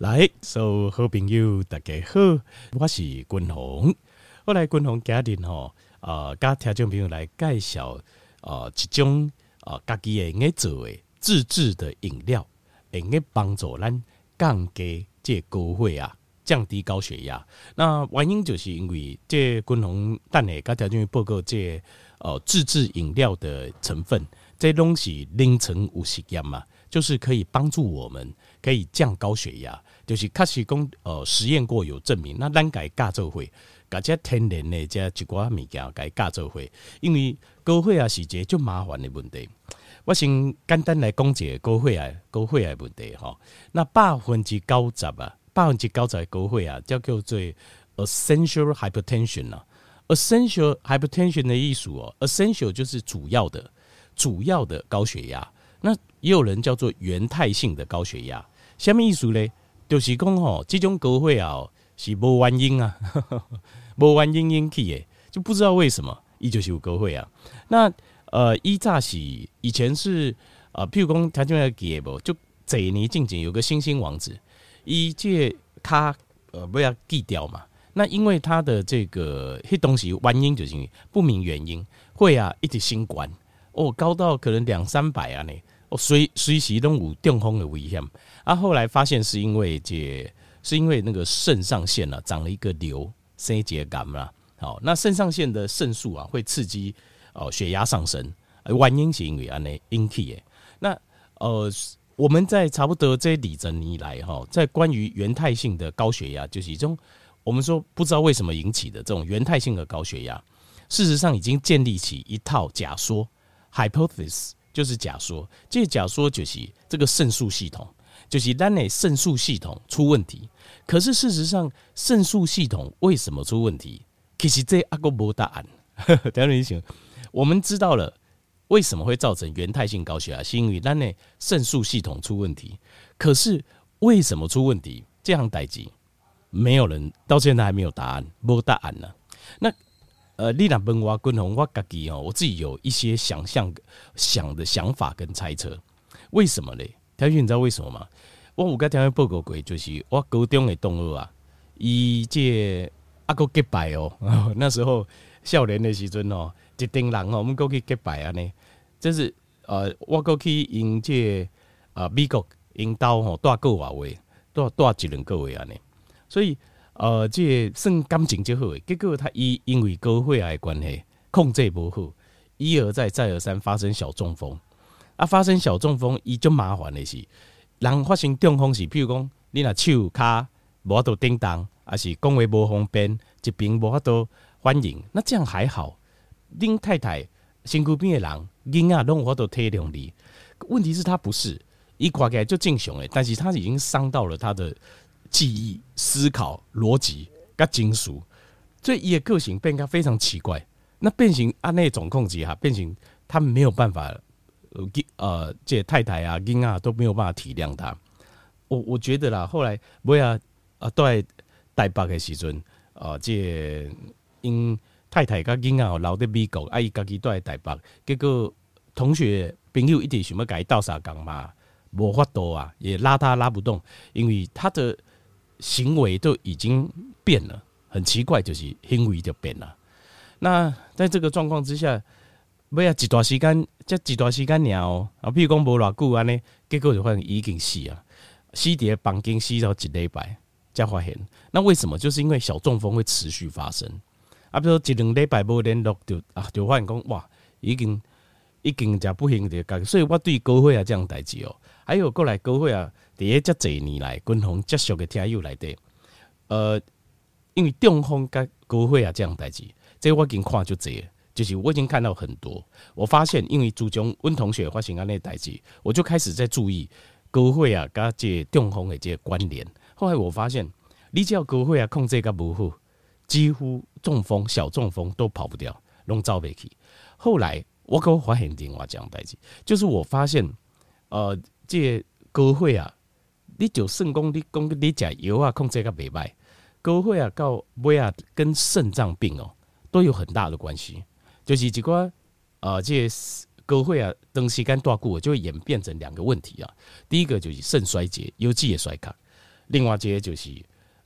来，所有好朋友大家好，我是君鸿。后来君鸿家庭吼，呃，甲听众朋友来介绍，呃，一种呃，家己会用做的自制的饮料，会用帮助咱降低这高血压，降低高血压。那原因就是因为这君鸿等下甲听众报告这呃自制饮料的成分，这拢是凌晨有实验嘛，就是可以帮助我们可以降高血压，就是确实讲呃实验过有证明。那咱改加做会。甲这天然的这一寡物件，改加做会，因为高血压是一个最麻烦的问题。我先简单来讲一下高血压、高血压问题哈。那百分之九十啊，百分之九十的高血压叫叫做 essential hypertension 啊。essential hypertension 的意思哦，essential 就是主要的、主要的高血压。那也有人叫做原态性的高血压，什么意思呢？就是讲吼，这种高血压是无原因啊。无原因引起的，就不知道为什么，伊就是有高血压。那呃，伊早是以前是呃，譬如讲，他就要记不，就这一年近景有个星星王子，伊这他呃不要记掉嘛。那因为他的这个迄东西原因就是不明原因，血压一直升高哦，高到可能两三百啊呢，哦随随时都有中风的危险。啊，后来发现是因为这是因为那个肾上腺啊长了一个瘤。肾结感嘛，好，那肾上腺的肾素啊，会刺激哦血压上升，原因是因为安尼引起的。那呃，我们在差不多这里整年来哈，在关于原态性的高血压，就是一种我们说不知道为什么引起的这种原态性的高血压，事实上已经建立起一套假说，hypothesis 就是假说，这假说就是这个肾素系统。就是咱的肾素系统出问题，可是事实上肾素系统为什么出问题？其实这阿个无答案。等下你想，我们知道了为什么会造成原态性高血压，是因为咱的肾素系统出问题。可是为什么出问题？这样代志，没有人到现在还没有答案，没答案呢。那呃，你若问我君鸿，我自己哦，我自己有一些想象、想的想法跟猜测，为什么嘞？条你知道为什么吗？我有甲听报告过，就是我高中的同学啊，伊这阿个结拜哦，那时候少年的时阵哦，一群人哦，我们过去结拜啊呢，就是呃，我过去因这呃美国因兜吼带过外位，带带一两个位啊呢，所以呃，这算感情就好诶。结果他伊因为高血压的关系控制不好，一而再再而三发生小中风，啊，发生小中风伊就麻烦的是。人发生中风时，譬如讲你若手骹无法度叮当，还是讲话无方便，一边无法度反应，那这样还好。恁太太身躯边的人，囡仔拢有法度体谅你。问题是他不是，伊看起来就正常诶，但是他已经伤到了他的记忆、思考、逻辑、甲精神，所以伊的个性变得非常奇怪。那变形按那种控制哈，变形他没有办法。呃，这太太啊、囡啊都没有办法体谅他。我我觉得啦，后来不要啊，在台北的时阵，啊，这因太太跟囡啊留在美国，啊，伊家己在台北，结果同学朋友一直想要跟伊斗相共嘛，无法度啊，也拉他拉不动，因为他的行为都已经变了，很奇怪，就是行为就变了。那在这个状况之下。尾啊，一段时间，这一段时间了哦。啊，比如讲无偌久安尼，结果就发现已经死啊，死伫房间死到一礼拜才发现。那为什么？就是因为小中风会持续发生。啊，比如说一两礼拜无联络，就啊，就发现讲哇，已经已经真不行的。所以我对高血压这样代志哦，还有过来高血压，第一这几年来，军方接触的听友来的，呃，因为中风跟高血压这样代志，这我已经看就这。就是我已经看到很多，我发现因为朱中温同学发生安那代志，我就开始在注意高血压跟这中风的这关联。后来我发现，你只要高血压控制个不好，几乎中风、小中风都跑不掉，拢走不去。后来我给我发现另外这样代志，就是我发现，呃，这高血压，你就肾功你讲你食药啊控制个袂歹，高血压到尾啊跟肾脏病哦都有很大的关系。就是一个呃，这高血压长时间大久，就会演变成两个问题啊。第一个就是肾衰竭，尤其也衰卡。另外这些就是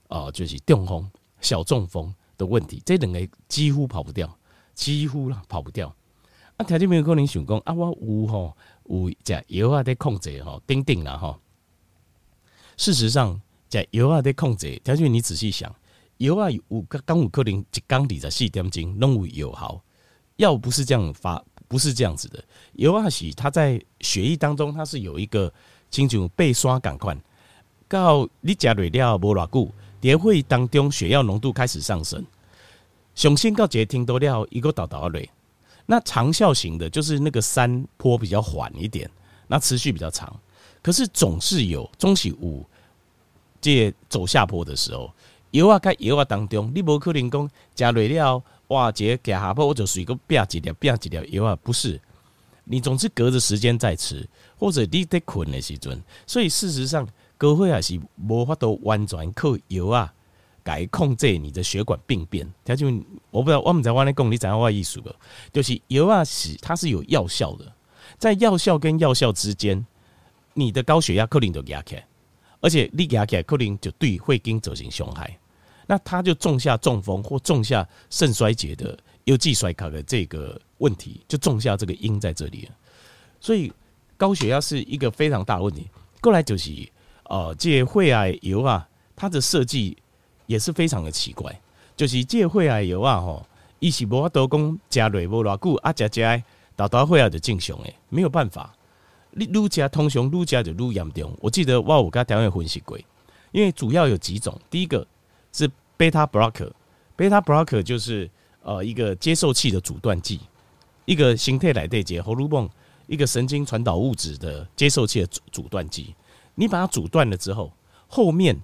呃就是中风、小中风的问题，这两个几乎跑不掉，几乎啦跑不掉。啊，条件没有可能想讲啊，我有吼有食药啊在控制吼，顶顶啦吼。事实上，食药啊的控制，条件你仔细想，药啊有刚有可能一缸里在四点斤拢有有效，药不是这样发，不是这样子的。药啊是它在血液当中，它是有一个亲像被刷感官，到你食累了无偌久，在会当中血药浓度开始上升，上升到一个程度了，一个倒倒累。那长效型的，就是那个山坡比较缓一点，那持续比较长。可是总是有中期五这走下坡的时候，油啊该油啊当中，你不可能讲加累了哇，这个下坡我就随个变几条变几条油啊，不是。你总是隔着时间在吃，或者你在困的时阵，所以事实上，高血压是无法度完全靠油啊。改控制你的血管病变，它就我不知道，我们在外面讲，你怎样话艺术的，就是油啊，是它是有药效的，在药效跟药效之间，你的高血压可能就压起来，而且你压起来可能就对会经造成伤害，那他就种下中风或种下肾衰竭的腰肌衰卡的这个问题，就种下这个因在这里了。所以高血压是一个非常大的问题。过来就是呃，这会啊油啊，它的设计。也是非常的奇怪，就是这个血压药啊吼，伊是无法度讲加瑞无偌久啊，加加导导血压就正常诶，没有办法。你愈加通常愈加就愈严重。我记得我有跟台湾分析过，因为主要有几种，第一个是贝塔 blocker，贝塔 blocker 就是呃一个接受器的阻断剂，一个形态来对接喉咙泵，一个神经传导物质的接受器的阻阻断剂，你把它阻断了之后，后面。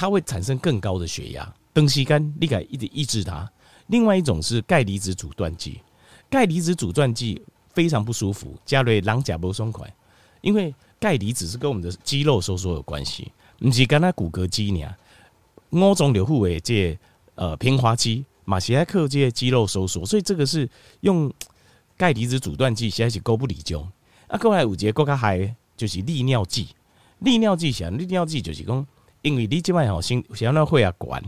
它会产生更高的血压，东西干你可以一直抑制它。另外一种是钙离子阻断剂，钙离子阻断剂非常不舒服，加瑞狼甲不松快，因为钙离子是跟我们的肌肉收缩有关系，不是跟它骨骼肌呢。五种流户为这呃平滑肌，马西埃克这些肌肉收缩，所以这个是用钙离子阻断剂，现在是勾不理中。啊，过来五节，更加还就是利尿剂，利尿剂想利尿剂就是讲。因为你即摆吼心想要血压管，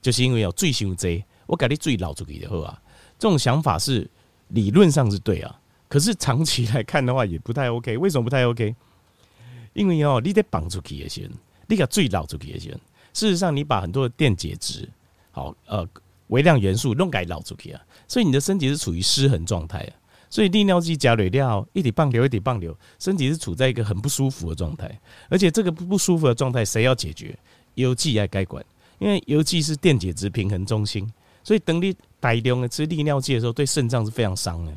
就是因为有水伤济，我给你水流出去就好啊。这种想法是理论上是对啊，可是长期来看的话也不太 OK。为什么不太 OK？因为哦，你得绑出去的时候，你给水流出去的时候，事实上你把很多的电解质、好呃微量元素弄给流出去啊，所以你的身体是处于失衡状态啊。所以利尿剂加累了，一滴棒流，一滴棒流，身体是处在一个很不舒服的状态。而且这个不不舒服的状态，谁要解决？药剂来该管，因为药剂是电解质平衡中心。所以等你大量的吃利尿剂的时候，对肾脏是非常伤的。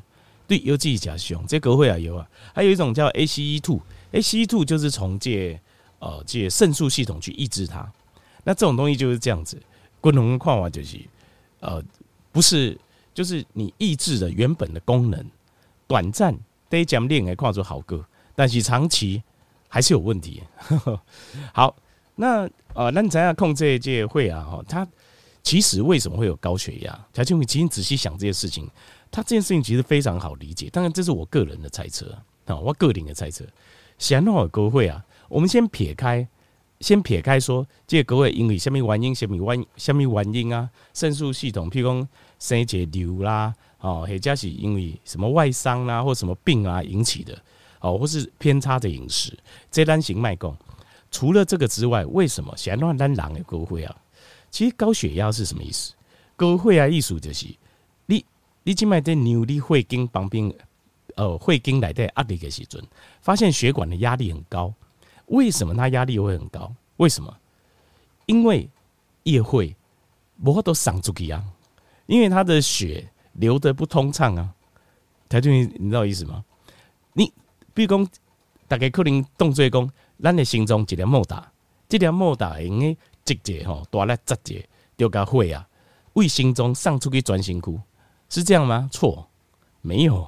对有自己加凶，这个会啊有啊。还有一种叫 ACE two，ACE two 就是从借呃借肾素系统去抑制它。那这种东西就是这样子，共同矿物就是呃不是，就是你抑制了原本的功能。短暂得讲练来看作好歌，但是长期还是有问题。好，那呃，那你怎样控制这会啊，哈，它其实为什么会有高血压？条件，其实仔细想这些事情，它这件事情其实非常好理解。当然，这是我个人的猜测啊，我个人的猜测。想弄好高会啊，我们先撇开，先撇开说，这个高会因为什么原因？什么原什么原因啊？肾素系统，譬如讲生结瘤啦。哦，或者是因为什么外伤啊，或什么病啊引起的，哦，或是偏差的饮食，这单行脉供。除了这个之外，为什么想让咱人的高会啊？其实高血压是什么意思？高血压意思就是你你静脉在扭力会经旁边，呃，会经来的压力的时阵，发现血管的压力很高。为什么它压力会很高？为什么？因为液会无法都上出去啊，因为它的血。流得不通畅啊，台中，你知道意思吗？你比如讲，大家可能动作讲，咱的心脏一粒莫打，这粒莫大应该直接吼，大力直接就甲血啊，为心脏送出去全身躯，是这样吗？错，没有，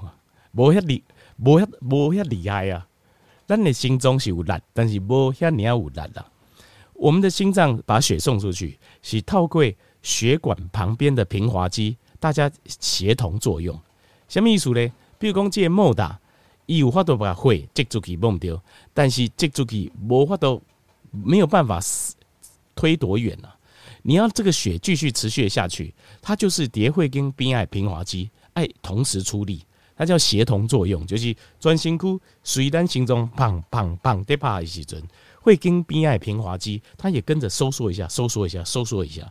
无遐厉，无遐无遐厉害啊。咱的心脏是有力，但是无遐尔有力啊。我们的心脏把血送出去，是透过血管旁边的平滑肌。大家协同作用，什么意思呢？比如讲，这个莫大，伊有法度把血接出去，忘掉，但是接出去无法度，没有办法推多远啊？你要这个血继续持续下去，它就是蝶会跟边爱平滑肌爱同时出力，它叫协同作用，就是专心哭，随单心中砰砰砰得啪一起阵，会跟边爱平滑肌，它也跟着收缩一下，收缩一下，收缩一下。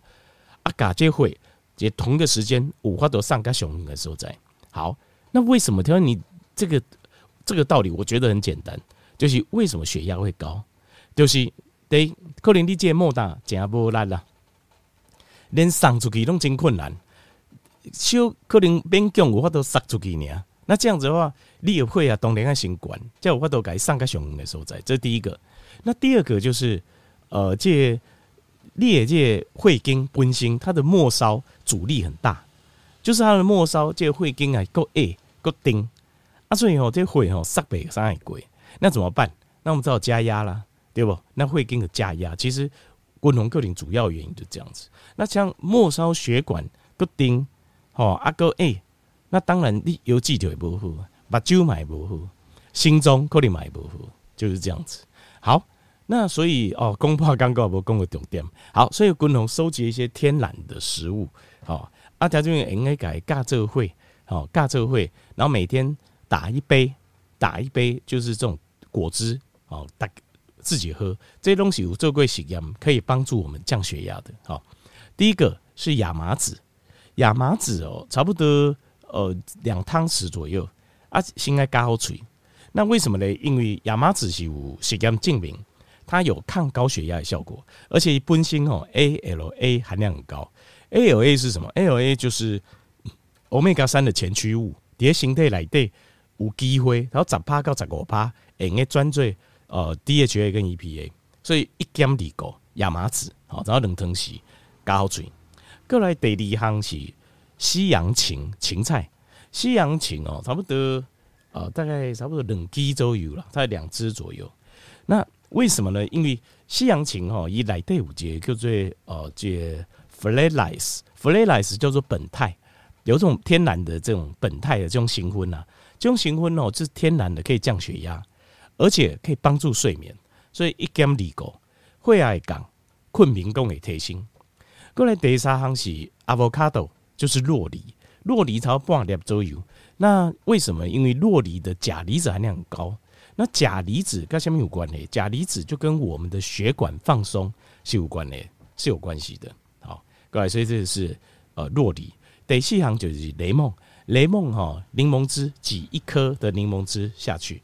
啊，嘎这会也同个时间五花都上个熊的时候在。好，那为什么？他说你这个这个道理，我觉得很简单，就是为什么血压会高，就是对，可能你这莫大真不力啦。连送出去拢真困难，小可能勉强有法度送出去呢。那这样子的话，你也会啊，当然要先管，叫有法度改上个上的所在。这是第一个。那第二个就是，呃，这裂这会经本身，它的末梢阻力很大，就是它的末梢这会经啊够矮够钉啊，所以哦，这会哦塞北上海贵，那怎么办？那我们只好加压啦，对不？那会经的加压，其实。滚红克林主要原因就这样子。那像末梢血管不钉，哦，阿哥哎，那当然你有记就会不好，把酒买不好，心脏可能买不好，就是这样子。好，那所以哦，公怕刚刚不公的重点。好，所以滚红收集一些天然的食物，哦，阿家这边应该改尬这会，哦，尬这会，然后每天打一杯，打一杯就是这种果汁，哦，大。自己喝这些东西有做过实验，可以帮助我们降血压的。好，第一个是亚麻籽，亚麻籽哦，差不多呃两汤匙左右啊，先来加好水。那为什么呢？因为亚麻籽是有实验证明它有抗高血压的效果，而且本身哦 ALA 含量很高。ALA 是什么？ALA 就是 Omega 三的前驱物，在身体里底有机会，然后十趴到十五趴，会用转做。呃，DHA 跟 EPA，所以一兼二个亚麻籽，好，然后冷汤匙加好水。过来第二项是西洋芹芹菜，西洋芹哦，差不多呃，大概差不多两支左右了，大概两支左右。那为什么呢？因为西洋芹哦，以来第五节叫做呃，这 Flavonoids，Flavonoids 叫做苯钛，有种天然的这种苯钛的这种成分呐，这种成分哦，就是天然的，可以降血压。而且可以帮助睡眠，所以一兼二个，会爱讲困眠功能提升。过来第三行是 avocado，就是洛梨，洛梨超半粒左右。那为什么？因为洛梨的钾离子含量很高。那钾离子跟什么有关呢？钾离子就跟我们的血管放松是有关的，是有关系的。好，过来，所以这是呃洛梨。第四行就是雷梦，雷梦哈，柠檬汁挤一颗的柠檬汁下去。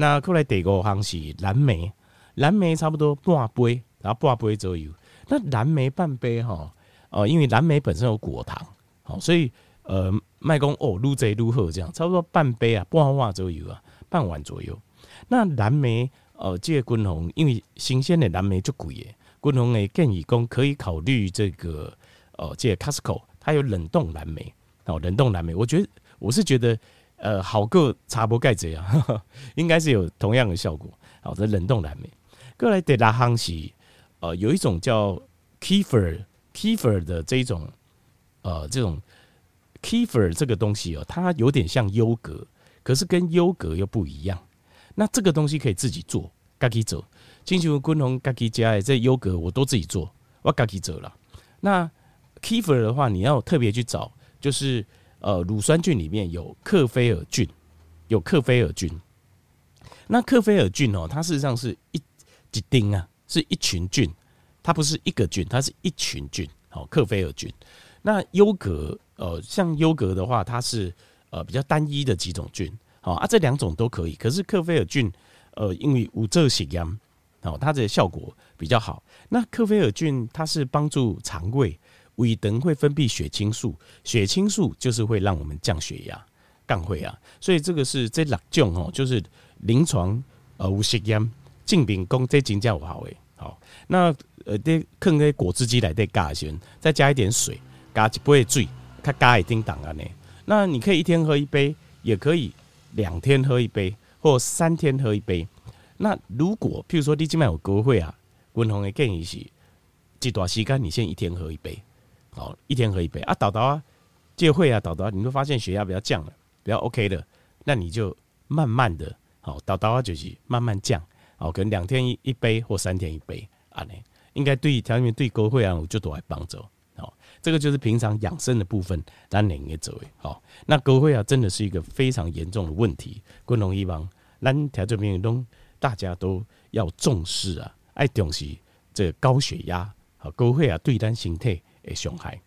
那后来第五行是蓝莓，蓝莓差不多半杯，然后半杯左右。那蓝莓半杯哈，呃，因为蓝莓本身有果糖，好，所以呃，麦公哦，撸贼撸喝这样，差不多半杯啊，半碗左右啊，半碗左右。那蓝莓呃，这个均衡，因为新鲜的蓝莓就贵耶，均衡诶建议讲可以考虑这个呃，这个 Costco 它有冷冻蓝莓，哦，冷冻蓝莓，我觉得我是觉得。呃，好个茶博盖这样，应该是有同样的效果。好，这冷冻蓝莓。过来德拉夯西，呃，有一种叫 Kefir Kefir 的这一种，呃，这种 Kefir 这个东西哦，它有点像优格，可是跟优格又不一样。那这个东西可以自己做，自己做。金球昆龙自己家的这优格我都自己做，我自己做了。那 Kefir 的话，你要特别去找，就是。呃，乳酸菌里面有克菲尔菌，有克菲尔菌。那克菲尔菌哦，它事实上是一几丁啊，是一群菌，它不是一个菌，它是一群菌。好，克菲尔菌。那优格，呃，像优格的话，它是呃比较单一的几种菌。好啊，这两种都可以。可是克菲尔菌，呃，因为无这些样，哦，它的效果比较好。那克菲尔菌它是帮助肠胃。胃等会分泌血清素，血清素就是会让我们降血压、降血压。所以这个是这六种哦，就是临床呃无实验证明讲这真正有效的。好，那呃得放在果汁机来得加先，再加一点水，加一杯水，它加一定档啊呢。那你可以一天喝一杯，也可以两天喝一杯，或三天喝一杯。那如果譬如说你今晚有高血压，温红的建议是，这段时间你先一天喝一杯。好，一天喝一杯啊，导导啊，戒会啊，导导，你会发现血压比较降了，比较 OK 的，那你就慢慢的，好，导导啊，就是慢慢降，好，可能两天一一杯或三天一杯啊，呢，应该对调节对高血压有就多来帮助。好，这个就是平常养生的部分，咱两个做。好，那高血压真的是一个非常严重的问题，共同希望咱调节病都大家都要重视啊，爱重视这个高血压和高血压对咱身体的伤害。